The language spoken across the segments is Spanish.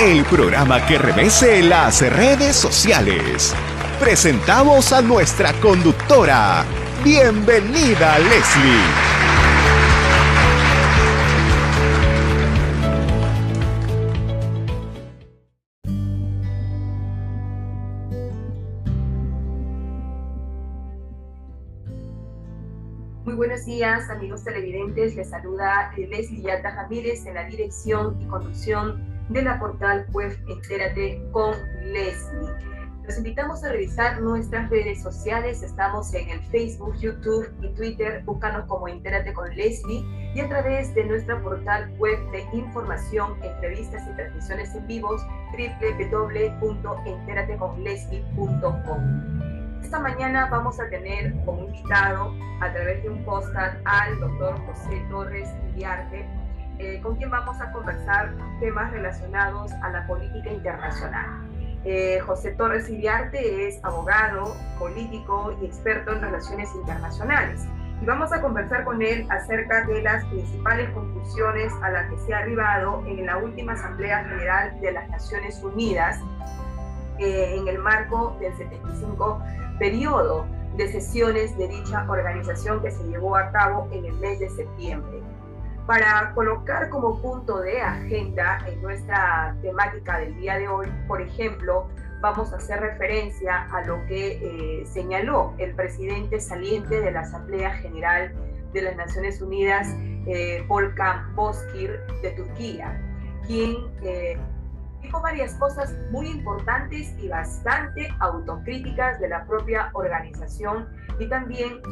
El programa que revese las redes sociales. Presentamos a nuestra conductora. Bienvenida, Leslie. buenos días, amigos televidentes. Les saluda Leslie Yata Ramírez en la dirección y conducción de la portal web Entérate con Leslie. Los invitamos a revisar nuestras redes sociales. Estamos en el Facebook, YouTube y Twitter. Búscanos como Entérate con Leslie y a través de nuestra portal web de información, entrevistas y transmisiones en vivos www.enterateconleslie.com. Esta mañana vamos a tener como invitado a través de un podcast al doctor José Torres Iriarte, eh, con quien vamos a conversar temas relacionados a la política internacional. Eh, José Torres Iriarte es abogado, político y experto en relaciones internacionales. Y vamos a conversar con él acerca de las principales conclusiones a las que se ha arribado en la última Asamblea General de las Naciones Unidas eh, en el marco del 75 periodo de sesiones de dicha organización que se llevó a cabo en el mes de septiembre. Para colocar como punto de agenda en nuestra temática del día de hoy, por ejemplo, vamos a hacer referencia a lo que eh, señaló el presidente saliente de la Asamblea General de las Naciones Unidas, eh, Volkan Bozkir de Turquía, quien eh, dijo varias cosas muy importantes y bastante autocríticas de la propia organización y también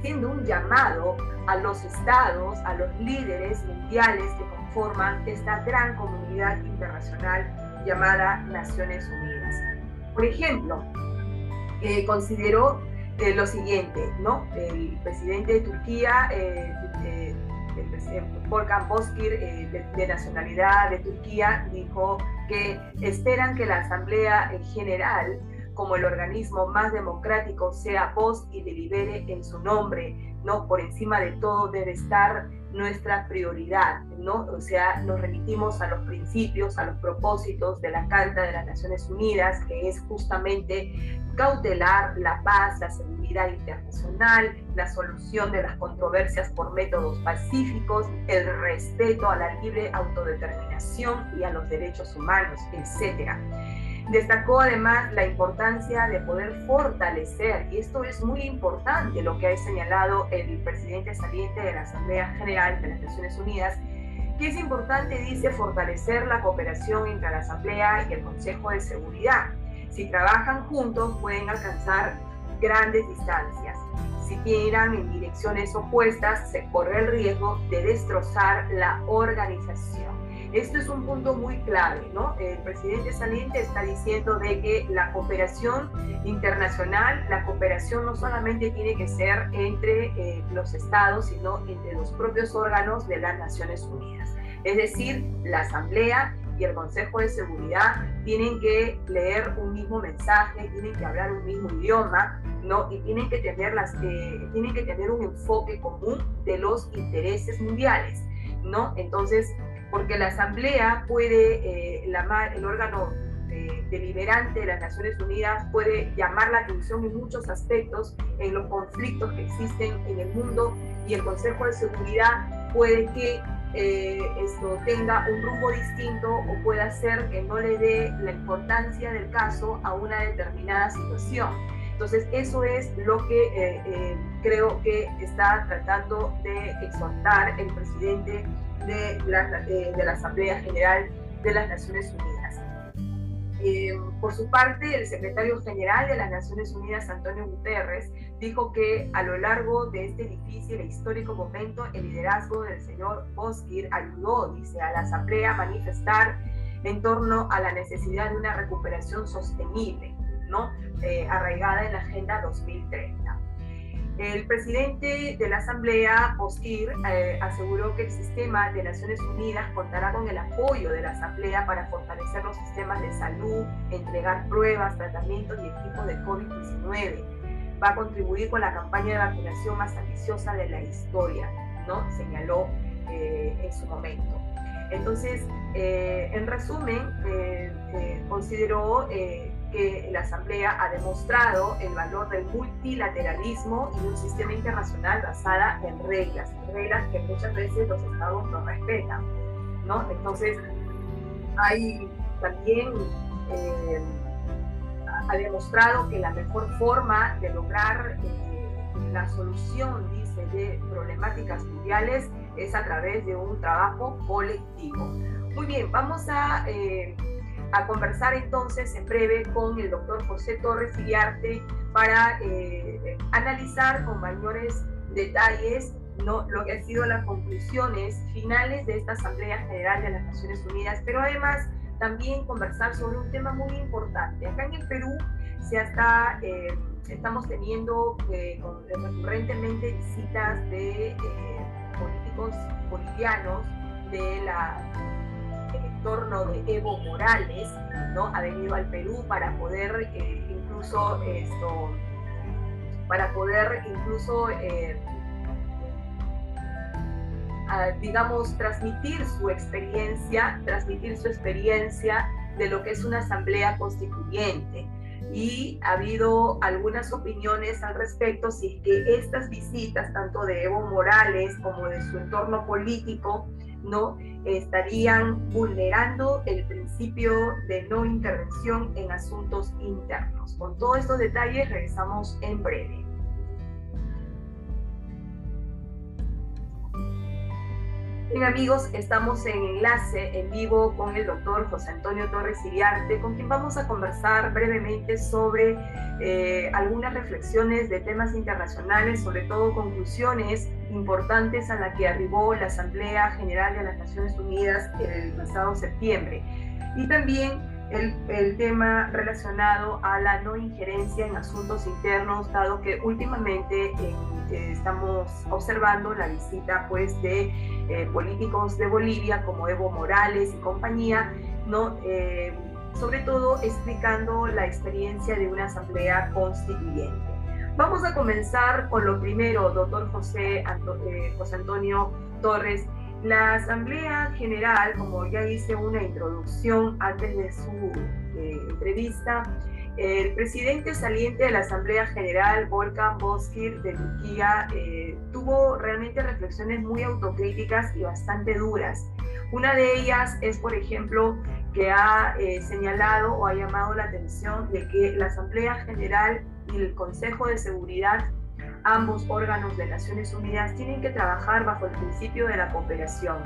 eh, siendo un llamado a los estados, a los líderes mundiales que conforman esta gran comunidad internacional llamada Naciones Unidas. Por ejemplo, eh, consideró eh, lo siguiente, ¿no? El presidente de Turquía Volkan Bozkir, eh, de, nacionalidad de Turquía, dijo que esperan que la Asamblea General, como el organismo más democrático, sea voz y delibere en su nombre, ¿no? Por encima de todo debe estar nuestra prioridad, ¿no? O sea, nos remitimos a los principios, a los propósitos de la Carta de las Naciones Unidas, que es justamente cautelar la paz, la seguridad internacional, la solución de las controversias por métodos pacíficos, el respeto a la libre autodeterminación y a los derechos humanos, etc. Destacó además la importancia de poder fortalecer, y esto es muy importante lo que ha señalado el presidente saliente de la Asamblea General de las Naciones Unidas, que es importante, dice, fortalecer la cooperación entre la Asamblea y el Consejo de Seguridad. Si trabajan juntos pueden alcanzar grandes distancias. Si tiran en direcciones opuestas, se corre el riesgo de destrozar la organización. Esto es un punto muy clave, ¿no? El presidente saliente está diciendo de que la cooperación internacional, la cooperación no solamente tiene que ser entre eh, los estados, sino entre los propios órganos de las Naciones Unidas. Es decir, la Asamblea y el Consejo de Seguridad tienen que leer un mismo mensaje, tienen que hablar un mismo idioma, ¿no? Y tienen que tener, las, eh, tienen que tener un enfoque común de los intereses mundiales, ¿no? Entonces, porque la Asamblea puede, eh, el órgano eh, deliberante de las Naciones Unidas puede llamar la atención en muchos aspectos en los conflictos que existen en el mundo y el Consejo de Seguridad puede que eh, esto tenga un rumbo distinto o pueda hacer que no le dé la importancia del caso a una determinada situación. Entonces, eso es lo que creo que está tratando de exhortar el presidente de la, de, la Asamblea General de las Naciones Unidas. Eh, por su parte, el secretario general de las Naciones Unidas, Antonio Guterres, dijo que a lo largo de este difícil e histórico momento, el liderazgo del señor Boskir ayudó, dice, a la Asamblea a manifestar en torno a la necesidad de una recuperación sostenible. ¿no? Eh, arraigada en la Agenda 2030. El presidente de la Asamblea, Osquir, eh, aseguró que el sistema de Naciones Unidas contará con el apoyo de la Asamblea para fortalecer los sistemas de salud, entregar pruebas, tratamientos y equipos de COVID-19. Va a contribuir con la campaña de vacunación más ambiciosa de la historia, ¿no? señaló eh, en su momento. Entonces, eh, en resumen, consideró que la Asamblea ha demostrado el valor del multilateralismo y un sistema internacional basada en reglas, reglas que muchas veces los estados no respetan, ¿no? Entonces, hay también eh, ha demostrado que la mejor forma de lograr eh, la solución, dice, de problemáticas mundiales es a través de un trabajo colectivo. Muy bien, vamos a eh, a conversar entonces en breve con el doctor José Torres Iriarte para eh, analizar con mayores detalles ¿no? lo que han sido las conclusiones finales de esta Asamblea General de las Naciones Unidas, pero además también conversar sobre un tema muy importante. Acá en el Perú se está, eh, estamos teniendo eh, recurrentemente visitas de políticos bolivianos de la torno de Evo Morales, ¿no? Ha venido al Perú para poder eh, incluso esto, para poder incluso, eh, digamos, transmitir su experiencia, transmitir su experiencia de lo que es una asamblea constituyente. Y ha habido algunas opiniones al respecto si es que estas visitas, tanto de Evo Morales como de su entorno político, ¿no? estarían vulnerando el principio de no intervención en asuntos internos. Con todos estos detalles regresamos en breve. Bien amigos, estamos en enlace en vivo con el doctor José Antonio Torres Iriarte, con quien vamos a conversar brevemente sobre eh, algunas reflexiones de temas internacionales, sobre todo conclusiones importantes a las que arribó la Asamblea General de las Naciones Unidas el pasado septiembre. Y también el, tema relacionado a la no injerencia en asuntos internos, dado que últimamente eh, estamos observando la visita pues, de eh, políticos de Bolivia como Evo Morales y compañía, ¿no? Eh, sobre todo explicando la experiencia de una asamblea constituyente. Vamos a comenzar con lo primero, doctor José, José Antonio Torres. La Asamblea General, como ya hice una introducción antes de su eh, entrevista, el presidente saliente de la Asamblea General, Volkan Bozkir, de Turquía, eh, tuvo realmente reflexiones muy autocríticas y bastante duras. Una de ellas es, por ejemplo, que ha eh, señalado o ha llamado la atención de que la Asamblea General y el Consejo de Seguridad ambos órganos de Naciones Unidas tienen que trabajar bajo el principio de la cooperación.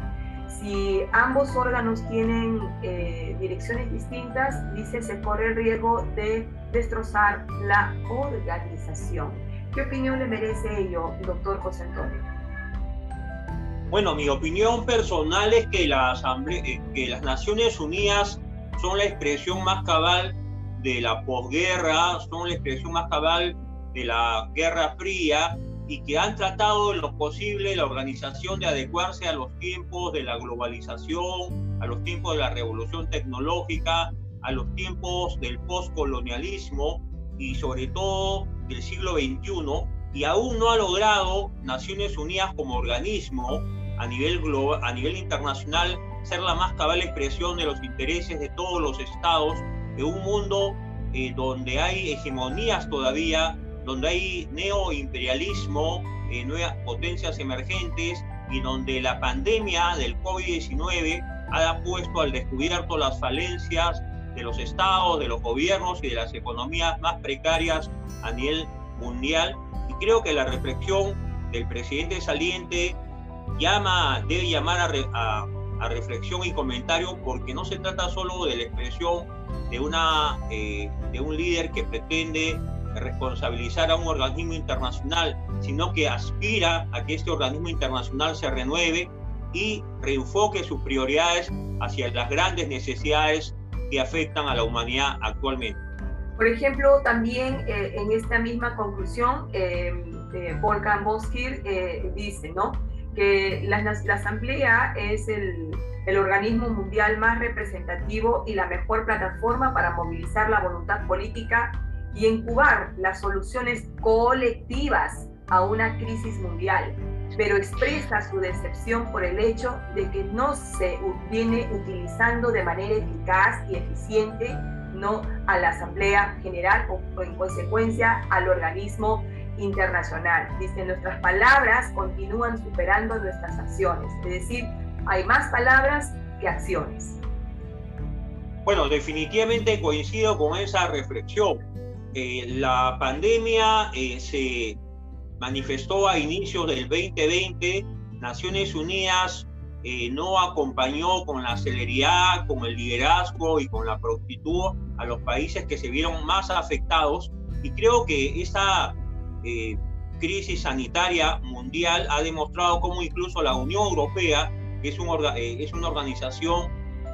Si ambos órganos tienen eh, direcciones distintas, dice, se corre el riesgo de destrozar la organización. ¿Qué opinión le merece ello, doctor José Antonio? Bueno, mi opinión personal es que, la eh, que las Naciones Unidas son la expresión más cabal de la posguerra, son la expresión más cabal de la Guerra Fría y que han tratado lo posible la organización de adecuarse a los tiempos de la globalización, a los tiempos de la revolución tecnológica, a los tiempos del postcolonialismo y sobre todo del siglo XXI y aún no ha logrado Naciones Unidas como organismo a nivel, global, a nivel internacional ser la más cabal expresión de los intereses de todos los estados de un mundo eh, donde hay hegemonías todavía donde hay neoimperialismo, eh, nuevas potencias emergentes y donde la pandemia del COVID-19 ha puesto al descubierto las falencias de los estados, de los gobiernos y de las economías más precarias a nivel mundial. Y creo que la reflexión del presidente saliente llama, debe llamar a, reflexión y comentario porque no se trata solo de la expresión de, una, eh, de un líder que pretende responsabilizar a un organismo internacional, sino que aspira a que este organismo internacional se renueve y reenfoque sus prioridades hacia las grandes necesidades que afectan a la humanidad actualmente. Por ejemplo, también eh, en esta misma conclusión, eh, Volkan Boskir dice ¿no? que la, la Asamblea es el, el organismo mundial más representativo y la mejor plataforma para movilizar la voluntad política y incubar las soluciones colectivas a una crisis mundial, pero expresa su decepción por el hecho de que no se viene utilizando de manera eficaz y eficiente no a la Asamblea General o, en consecuencia al organismo internacional. Dice, nuestras palabras continúan superando nuestras acciones, es decir, hay más palabras que acciones. Bueno, definitivamente coincido con esa reflexión. Eh, la pandemia eh, se manifestó a inicios del 2020. Naciones Unidas eh, no acompañó con la celeridad, con el liderazgo y con la prontitud a los países que se vieron más afectados. Y creo que esta crisis sanitaria mundial ha demostrado cómo incluso la Unión Europea es, eh, es una organización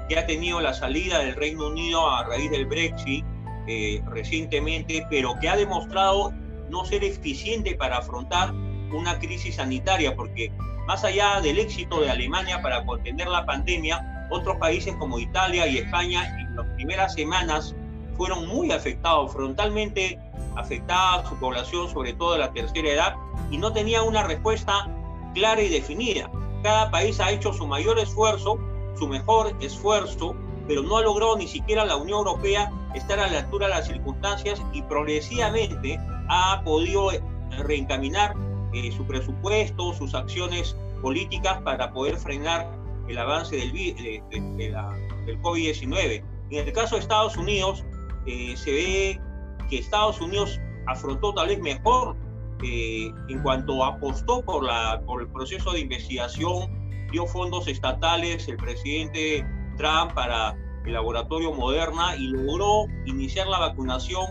que ha tenido la salida del Reino Unido a raíz del Brexit eh, recientemente, pero que ha demostrado no ser eficiente para afrontar una crisis sanitaria, porque más allá del éxito de Alemania para contener la pandemia, otros países como Italia y España en las primeras semanas fueron muy afectados, frontalmente afectada su población, sobre todo de la tercera edad, y no tenía una respuesta clara y definida. Cada país ha hecho su mayor esfuerzo, su mejor esfuerzo, pero no ha logrado ni siquiera la Unión Europea estar a la altura de las circunstancias y progresivamente ha podido reencaminar eh, su presupuesto, sus acciones políticas para poder frenar el avance del, del COVID-19. En el caso de Estados Unidos, eh, se ve que Estados Unidos afrontó tal vez mejor eh, en cuanto apostó por, la, por el proceso de investigación, dio fondos estatales el presidente Trump para el laboratorio Moderna y logró iniciar la vacunación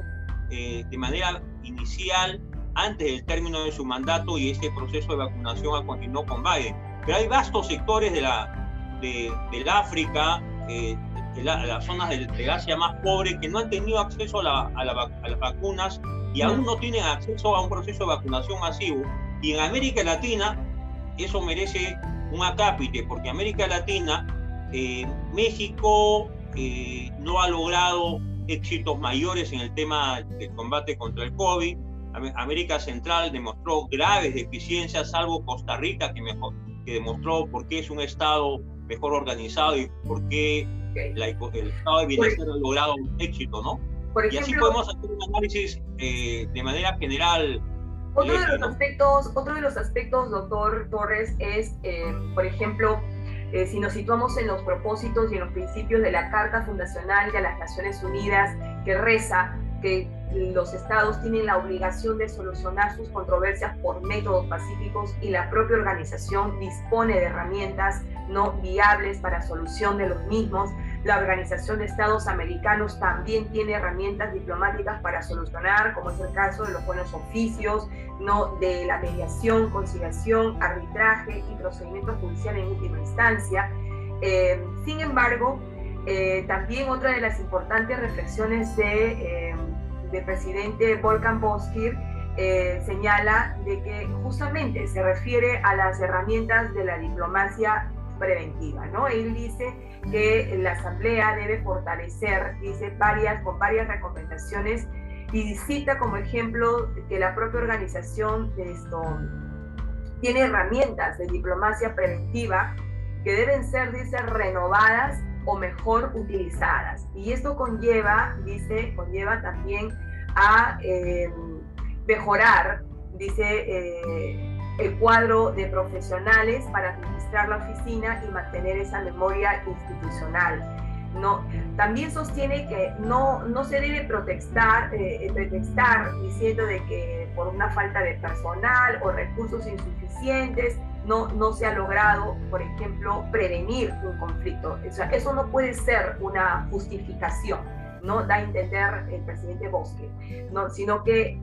eh, de manera inicial antes del término de su mandato y este proceso de vacunación continuó con Biden. Pero hay vastos sectores de la, de, del África, eh, de, las zonas del, Asia más pobres que no han tenido acceso a, a las vacunas y aún no tienen acceso a un proceso de vacunación masivo. Y en América Latina eso merece un acápite, porque América Latina, eh, México eh, no ha logrado éxitos mayores en el tema del combate contra el COVID. América Central demostró graves deficiencias, salvo Costa Rica, que, mejor, que demostró por qué es un Estado mejor organizado y por qué el Estado de Bienestar ha logrado un éxito, ¿no? y así podemos hacer un análisis eh, de manera general. Otro de, los aspectos, otro de los aspectos, doctor Torres, es, eh, por ejemplo, eh, si nos situamos en los propósitos y en los principios de la Carta Fundacional de las Naciones Unidas, que reza que los estados tienen la obligación de solucionar sus controversias por métodos pacíficos y la propia organización dispone de herramientas no viables para solución de los mismos. La Organización de Estados Americanos también tiene herramientas diplomáticas para solucionar, como es el caso de los buenos oficios, no de la mediación, conciliación, arbitraje y procedimiento judicial en última instancia. Eh, sin embargo, eh, también otra de las importantes reflexiones de, eh, del presidente Volkan Boskir señala de que justamente se refiere a las herramientas de la diplomacia preventiva, ¿no? Él dice que la Asamblea debe fortalecer, dice, varias, con varias recomendaciones y cita como ejemplo que la propia organización esto, tiene herramientas de diplomacia preventiva que deben ser, dice, renovadas o mejor utilizadas. Y esto conlleva, dice, conlleva también a eh, mejorar, dice, eh, el cuadro de profesionales para administrar la oficina y mantener esa memoria institucional. No, también sostiene que no, no se debe protestar, eh, pretextar diciendo de que por una falta de personal o recursos insuficientes no, no se ha logrado, por ejemplo, prevenir un conflicto. O sea, eso no puede ser una justificación, no da a entender el presidente Bosque, no, sino que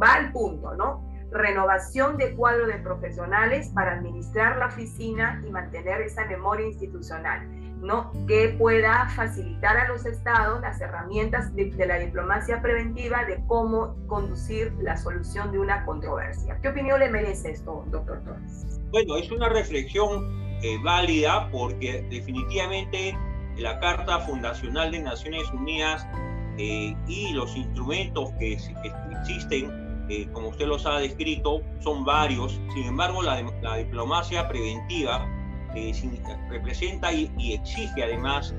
va al punto, ¿no? Renovación de cuadro de profesionales para administrar la oficina y mantener esa memoria institucional. ¿no? que pueda facilitar a los estados las herramientas de, la diplomacia preventiva de cómo conducir la solución de una controversia. ¿Qué opinión le merece esto, doctor Torres? Bueno, es una reflexión eh, válida porque definitivamente la Carta Fundacional de Naciones Unidas eh, y los instrumentos que, existen, eh, como usted los ha descrito, son varios. Sin embargo, la, la diplomacia preventiva eh, representa y, exige además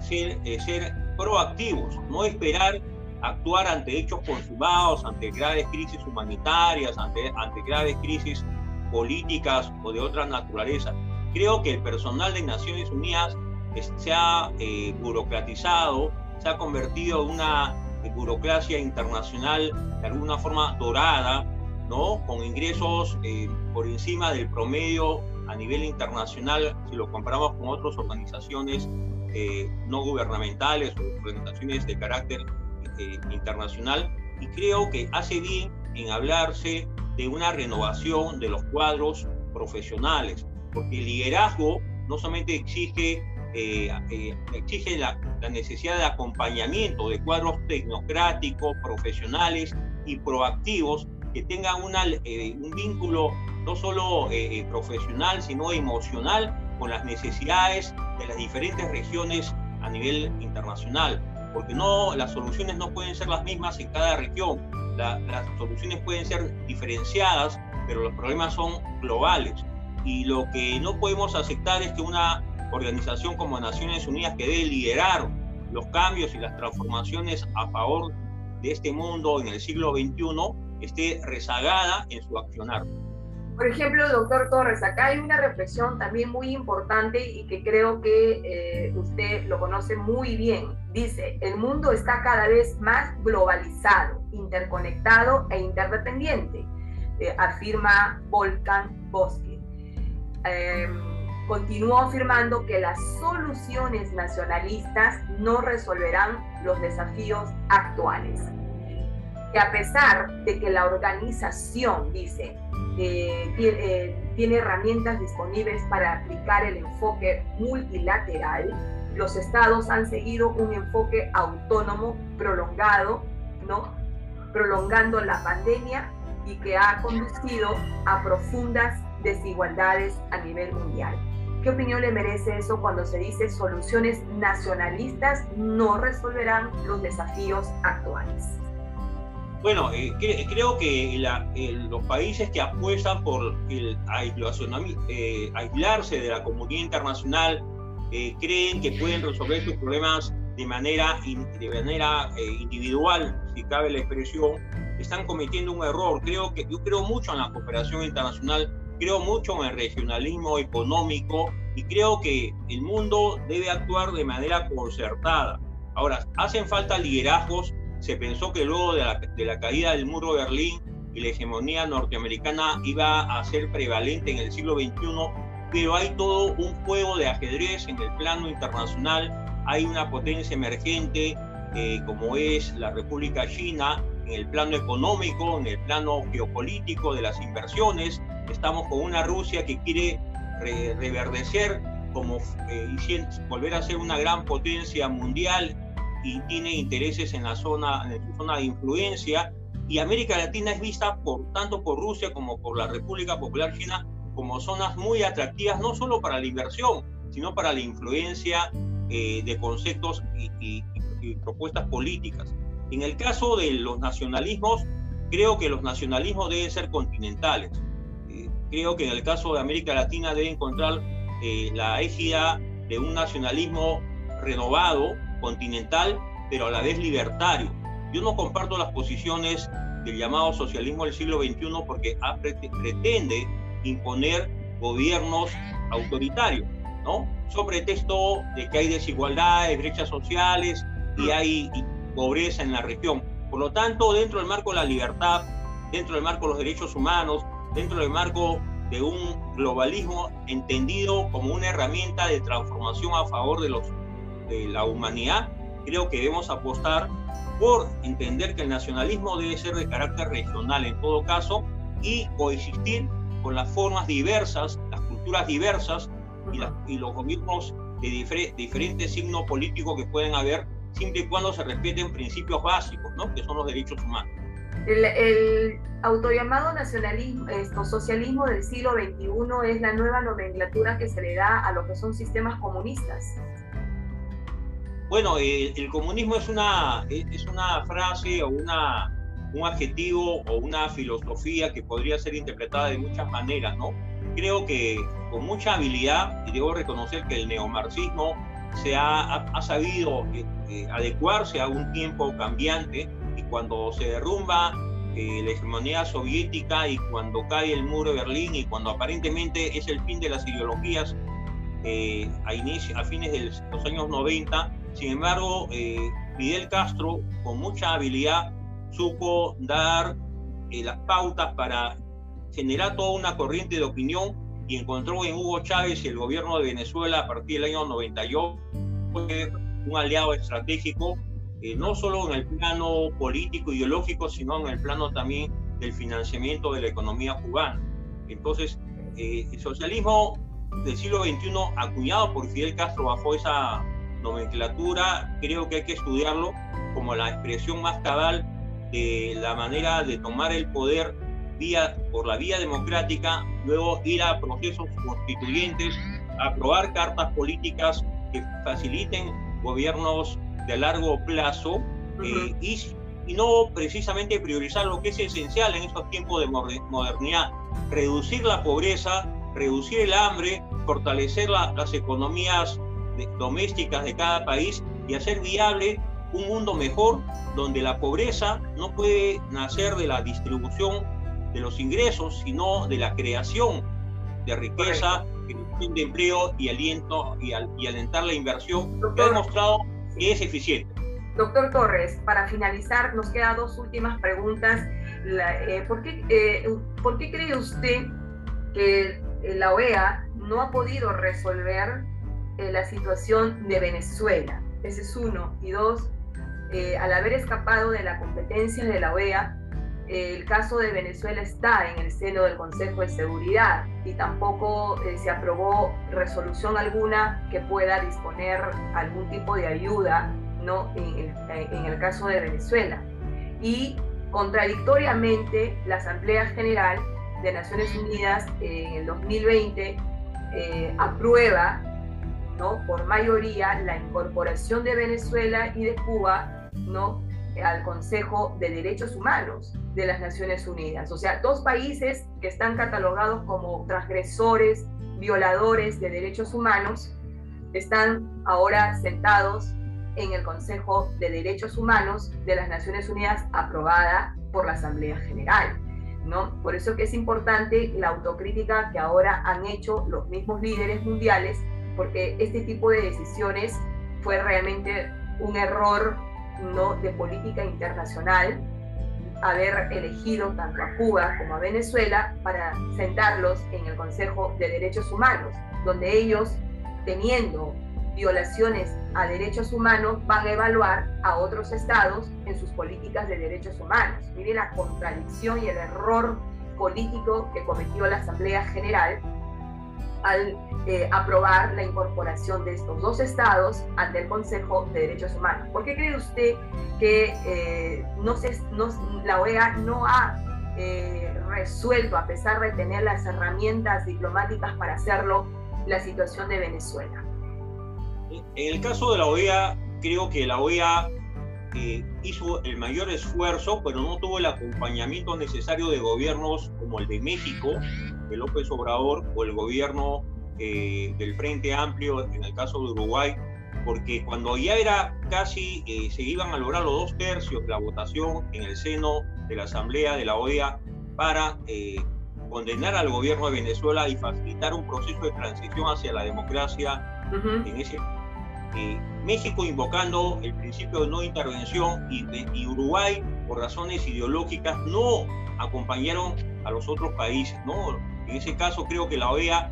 ser, ser proactivos, no esperar actuar ante hechos consumados, ante graves crisis humanitarias, ante, ante graves crisis políticas o de otra naturaleza. Creo que el personal de Naciones Unidas se ha eh, burocratizado, se ha convertido en una eh, burocracia internacional de alguna forma dorada, ¿no? con ingresos eh, por encima del promedio a nivel internacional si lo comparamos con otras organizaciones no gubernamentales o organizaciones de carácter internacional. Y creo que hace bien en hablarse de una renovación de los cuadros profesionales, porque el liderazgo no solamente exige eh, eh, exige la, necesidad de acompañamiento de cuadros tecnocráticos, profesionales y proactivos que tengan eh, un vínculo no solo profesional, sino emocional con las necesidades de las diferentes regiones a nivel internacional. Porque no, las soluciones no pueden ser las mismas en cada región. las soluciones pueden ser diferenciadas, pero los problemas son globales. Y lo que no podemos aceptar es que una organización como Naciones Unidas que debe liderar los cambios y las transformaciones a favor de este mundo en el siglo XXI esté rezagada en su accionar. Por ejemplo, doctor Torres, acá hay una reflexión también muy importante y que creo que eh, usted lo conoce muy bien. Dice, el mundo está cada vez más globalizado, interconectado e interdependiente, eh, afirma Volkan Bosque. Eh, continuó afirmando que las soluciones nacionalistas no resolverán los desafíos actuales. Que a pesar de que la organización, dice, eh, eh, tiene, herramientas disponibles para aplicar el enfoque multilateral, los estados han seguido un enfoque autónomo prolongado, ¿no? prolongando la pandemia y que ha conducido a profundas desigualdades a nivel mundial. ¿Qué opinión le merece eso cuando se dice soluciones nacionalistas no resolverán los desafíos actuales? Bueno, eh, creo que los países que apuestan por el eh, aislarse de la comunidad internacional eh, creen que pueden resolver sus problemas de manera, de manera individual, si cabe la expresión, están cometiendo un error. Creo que yo creo mucho en la cooperación internacional creo mucho en el regionalismo económico y creo que el mundo debe actuar de manera concertada. Ahora, hacen falta liderazgos. Se pensó que luego de la, de la caída del muro de Berlín y la hegemonía norteamericana iba a ser prevalente en el siglo XXI, pero hay todo un juego de ajedrez en el plano internacional. Hay una potencia emergente eh, como es la República China en el plano económico, en el plano geopolítico de las inversiones, Estamos con una Rusia que quiere reverdecer como eh, volver a ser una gran potencia mundial y tiene intereses en la zona, en zona de influencia. Y América Latina es vista por tanto por Rusia como por la República Popular China como zonas muy atractivas, no solo para la inversión, sino para la influencia eh, de conceptos y propuestas políticas. En el caso de los nacionalismos, creo que los nacionalismos deben ser continentales creo que en el caso de América Latina debe encontrar eh, la égida de un nacionalismo renovado, continental, pero a la vez libertario. Yo no comparto las posiciones del llamado socialismo del siglo XXI porque pretende imponer gobiernos autoritarios, ¿no? Sobre texto de que hay desigualdades, brechas sociales y hay pobreza en la región. Por lo tanto, dentro del marco de la libertad, dentro del marco de los derechos humanos, dentro del marco de un globalismo entendido como una herramienta de transformación a favor de, los, de la humanidad, creo que debemos apostar por entender que el nacionalismo debe ser de carácter regional en todo caso y coexistir con las formas diversas, las culturas diversas y, los gobiernos de diferentes signos políticos que pueden haber, siempre y cuando se respeten principios básicos, ¿no? que son los derechos humanos. El, el autollamado nacionalismo, esto, socialismo del siglo XXI es la nueva nomenclatura que se le da a lo que son sistemas comunistas. Bueno, el, el comunismo es una, es una frase o una, un adjetivo o una filosofía que podría ser interpretada de muchas maneras, ¿no? Creo que con mucha habilidad, y debo reconocer que el neomarxismo se ha, ha, sabido eh, eh, adecuarse a un tiempo cambiante y cuando se derrumba eh, la hegemonía soviética y cuando cae el muro de Berlín y cuando aparentemente es el fin de las ideologías eh, a, inicio, a fines de los años 90, sin embargo, Fidel Castro con mucha habilidad supo dar eh, las pautas para generar toda una corriente de opinión y encontró en Hugo Chávez y el gobierno de Venezuela a partir del año 98 un aliado estratégico, eh, no solo en el plano político, ideológico, sino en el plano también del financiamiento de la economía cubana. Entonces, eh, el socialismo del siglo XXI, acuñado por Fidel Castro bajo esa nomenclatura, creo que hay que estudiarlo como la expresión más cabal de la manera de tomar el poder vía, por la vía democrática, luego ir a procesos constituyentes, aprobar cartas políticas que faciliten gobiernos de largo plazo eh, y, y, no precisamente priorizar lo que es esencial en estos tiempos de modernidad, reducir la pobreza, reducir el hambre, fortalecer la, las economías domésticas de cada país y hacer viable un mundo mejor donde la pobreza no puede nacer de la distribución de los ingresos, sino de la creación de riqueza, de empleo y aliento y, y alentar la inversión, que ha demostrado es eficiente. Doctor Torres, para finalizar, nos quedan dos últimas preguntas. Eh, ¿por, qué, eh, ¿Por qué cree usted que la OEA no ha podido resolver eh, la situación de Venezuela? Ese es uno. Y dos, al haber escapado de la competencia de la OEA, el caso de Venezuela está en el seno del Consejo de Seguridad y tampoco eh, se aprobó resolución alguna que pueda disponer algún tipo de ayuda ¿no? en, el, el caso de Venezuela. Y contradictoriamente, la Asamblea General de Naciones Unidas en el 2020 eh, aprueba ¿no? por mayoría la incorporación de Venezuela y de Cuba. Al Consejo de Derechos Humanos de las Naciones Unidas. O sea, dos países que están catalogados como transgresores, violadores de derechos humanos, están ahora sentados en el Consejo de Derechos Humanos de las Naciones Unidas aprobada por la Asamblea General. ¿no? Por eso que es importante la autocrítica que ahora han hecho los mismos líderes mundiales, porque este tipo de decisiones fue realmente un error ¿no? de política internacional haber elegido tanto a Cuba como a Venezuela para sentarlos en el Consejo de Derechos Humanos, donde ellos, teniendo violaciones a derechos humanos, van a evaluar a otros estados en sus políticas de derechos humanos. Mire la contradicción y el error político que cometió la Asamblea General al eh, aprobar la incorporación de estos dos estados ante el Consejo de Derechos Humanos. ¿Por qué cree usted que eh, no se, no, la OEA no ha eh, resuelto, a pesar de tener las herramientas diplomáticas para hacerlo, la situación de Venezuela? En el caso de la OEA, creo que la OEA hizo el mayor esfuerzo, pero no tuvo el acompañamiento necesario de gobiernos como el de México, de López Obrador o el gobierno eh, del Frente Amplio, en el caso de Uruguay, porque cuando ya era casi, eh, se iban a lograr los dos tercios de la votación en el seno de la Asamblea de la OEA para eh, condenar al gobierno de Venezuela y facilitar un proceso de transición hacia la democracia en ese México invocando el principio de no intervención y, y Uruguay por razones ideológicas no acompañaron a los otros países, ¿no? En ese caso creo que la OEA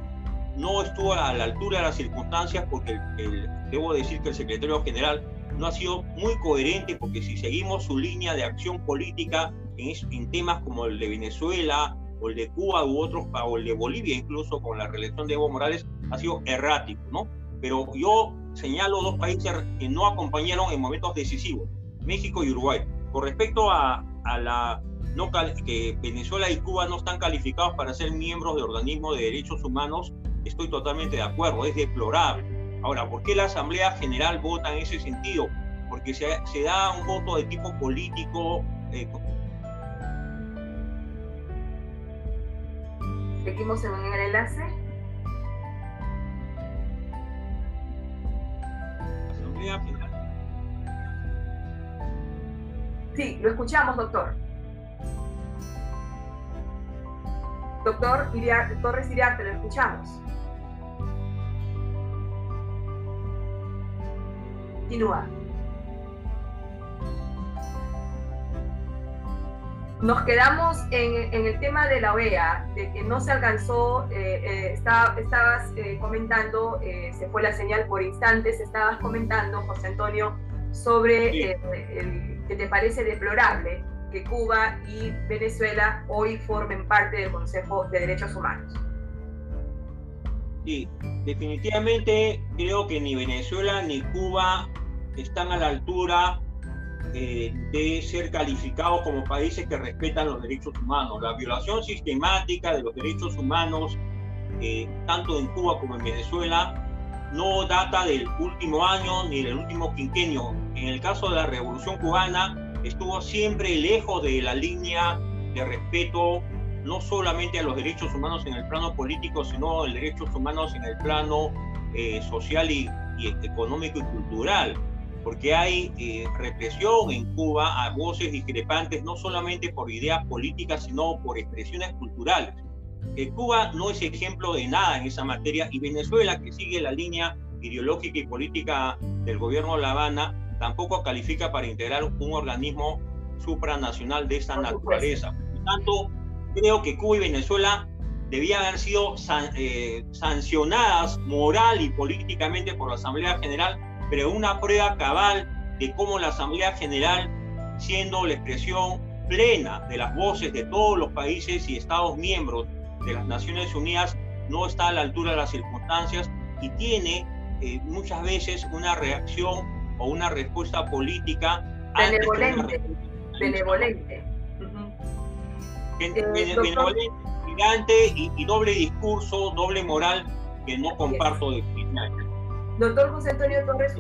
no estuvo a la altura de las circunstancias porque el, debo decir que el secretario general no ha sido muy coherente porque si seguimos su línea de acción política en, en temas como el de Venezuela o el de Cuba u otros, o el de Bolivia incluso con la reelección de Evo Morales, ha sido errático, ¿no? Pero yo señalo dos países que no acompañaron en momentos decisivos, México y Uruguay. Con respecto a la no que Venezuela y Cuba no están calificados para ser miembros de organismos de derechos humanos, estoy totalmente de acuerdo, es deplorable. Ahora, ¿por qué la Asamblea General vota en ese sentido? Porque se, se da un voto de tipo político. Eh, Seguimos en el enlace. Asamblea General. Sí, lo escuchamos, doctor. Doctor Torres Iriarte, lo escuchamos. Continúa. Nos quedamos en, el tema de la OEA, de que no se alcanzó, eh, eh, estabas eh, comentando, se fue la señal por instantes, estabas comentando, José Antonio, sobre el, que te parece deplorable Cuba y Venezuela hoy formen parte del Consejo de Derechos Humanos. Sí, definitivamente creo que ni Venezuela ni Cuba están a la altura eh, de ser calificados como países que respetan los derechos humanos. La violación sistemática de los derechos humanos, eh, tanto en Cuba como en Venezuela, no data del último año ni del último quinquenio. En el caso de la Revolución cubana, estuvo siempre lejos de la línea de respeto no solamente a los derechos humanos en el plano político, sino a los derechos humanos en el plano eh, social y, económico y cultural, porque hay eh, represión en Cuba a voces discrepantes, no solamente por ideas políticas, sino por expresiones culturales. Eh, Cuba no es ejemplo de nada en esa materia y Venezuela, que sigue la línea ideológica y política del gobierno de La Habana, tampoco califica para integrar un organismo supranacional de esta naturaleza. Por tanto, creo que Cuba y Venezuela debían haber sido eh, sancionadas moral y políticamente por la Asamblea General, pero una prueba cabal de cómo la Asamblea General, siendo la expresión plena de las voces de todos los países y estados miembros de las Naciones Unidas, no está a la altura de las circunstancias y tiene eh, muchas veces una reacción o una respuesta política benevolente, benevolente. benevolente, gigante y, doble discurso, doble moral que no comparto de Doctor José Antonio Torres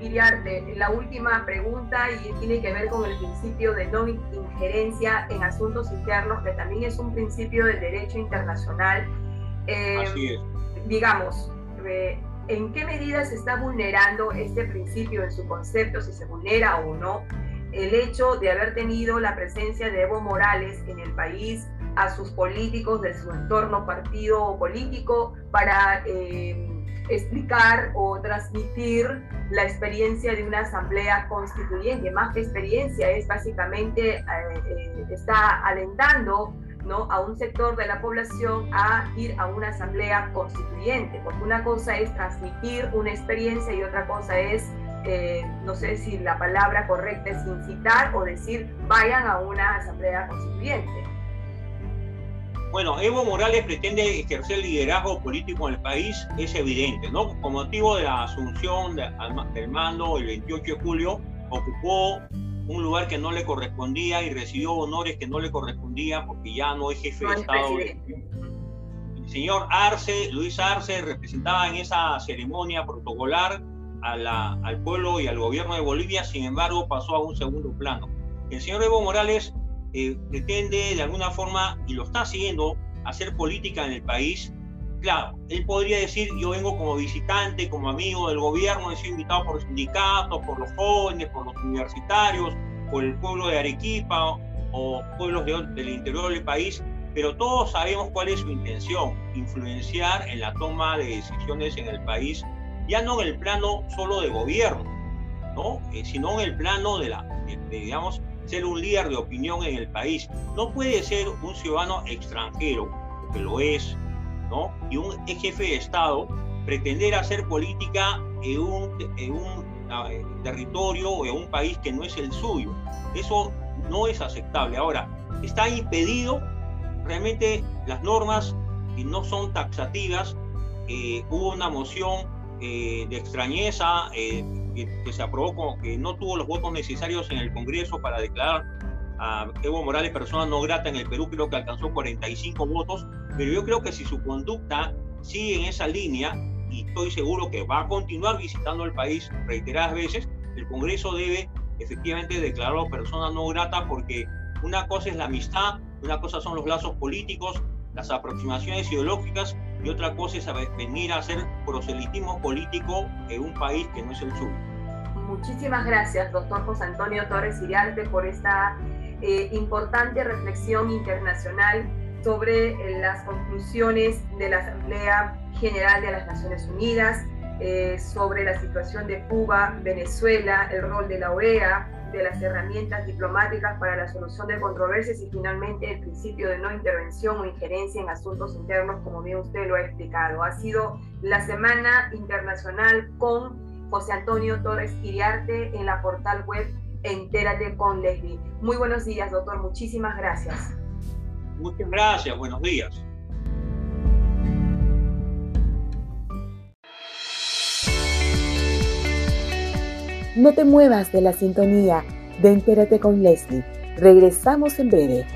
Iriarte, la última pregunta y tiene que ver con el principio de no injerencia en asuntos internos, que también es un principio del derecho internacional. Eh, Así es. Digamos, eh, en qué medida se está vulnerando este principio en su concepto, si se vulnera o no, el hecho de haber tenido la presencia de Evo Morales en el país, a sus políticos de su entorno partido o político, para eh, explicar o transmitir la experiencia de una asamblea constituyente. Más que experiencia, es básicamente, eh, eh, está alentando a un sector de la población a ir a una asamblea constituyente, porque una cosa es transmitir una experiencia y otra cosa es, eh, no sé si la palabra correcta es incitar o decir vayan a una asamblea constituyente. Bueno, Evo Morales pretende ejercer liderazgo político en el país, es evidente, ¿no? Con motivo de la asunción del mando el 28 de julio, ocupó un lugar que no le correspondía y recibió honores que no le correspondían porque ya no es jefe de Estado. El señor Arce, Luis Arce, representaba en esa ceremonia protocolar a la, al pueblo y al gobierno de Bolivia, sin embargo pasó a un segundo plano. El señor Evo Morales eh, pretende de alguna forma, y lo está haciendo, hacer política en el país él podría decir, yo vengo como visitante, como amigo del gobierno, he sido invitado por los sindicatos, por los jóvenes, por los universitarios, por el pueblo de Arequipa o pueblos del interior del país, pero todos sabemos cuál es su intención, influenciar en la toma de decisiones en el país, ya no en el plano solo de gobierno, ¿no? Eh, sino en el plano de, la, digamos, ser un líder de opinión en el país. No puede ser un ciudadano extranjero, que lo es, y un jefe de Estado pretender hacer política en un, en un territorio o en un país que no es el suyo. Eso no es aceptable. Ahora, está impedido, realmente las normas no son taxativas. Eh, hubo una moción eh, de extrañeza eh, que, se aprobó, que no tuvo los votos necesarios en el Congreso para declarar a Evo Morales persona no grata en el Perú, creo que alcanzó 45 votos, pero yo creo que si su conducta sigue en esa línea, y estoy seguro que va a continuar visitando el país reiteradas veces, el Congreso debe efectivamente declararlo persona no grata porque una cosa es la amistad, una cosa son los lazos políticos, las aproximaciones ideológicas y otra cosa es venir a hacer proselitismo político en un país que no es el suyo. Muchísimas gracias, doctor José Antonio Torres Iriarte, por esta eh, importante reflexión internacional sobre eh, las conclusiones de la Asamblea General de las Naciones Unidas, eh, sobre la situación de Cuba, Venezuela, el rol de la OEA, de las herramientas diplomáticas para la solución de controversias y finalmente el principio de no intervención o injerencia en asuntos internos, como bien usted lo ha explicado. Ha sido la Semana Internacional con José Antonio Torres Iriarte en la portal web Entérate con Leslie. Muy buenos días, doctor. Muchísimas gracias. Muchas gracias. Buenos días. No te muevas de la sintonía de Entérate con Leslie. Regresamos en breve.